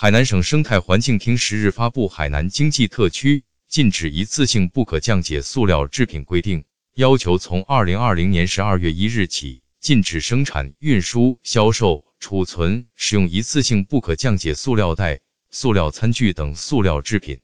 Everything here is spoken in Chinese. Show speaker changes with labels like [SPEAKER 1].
[SPEAKER 1] 海南省生态环境厅十日发布海南经济特区禁止一次性不可降解塑料制品规定要求从二零二零年十二月一日起禁止生产运输销售储存使用一次性不可降解塑料袋塑料餐具等塑料制品。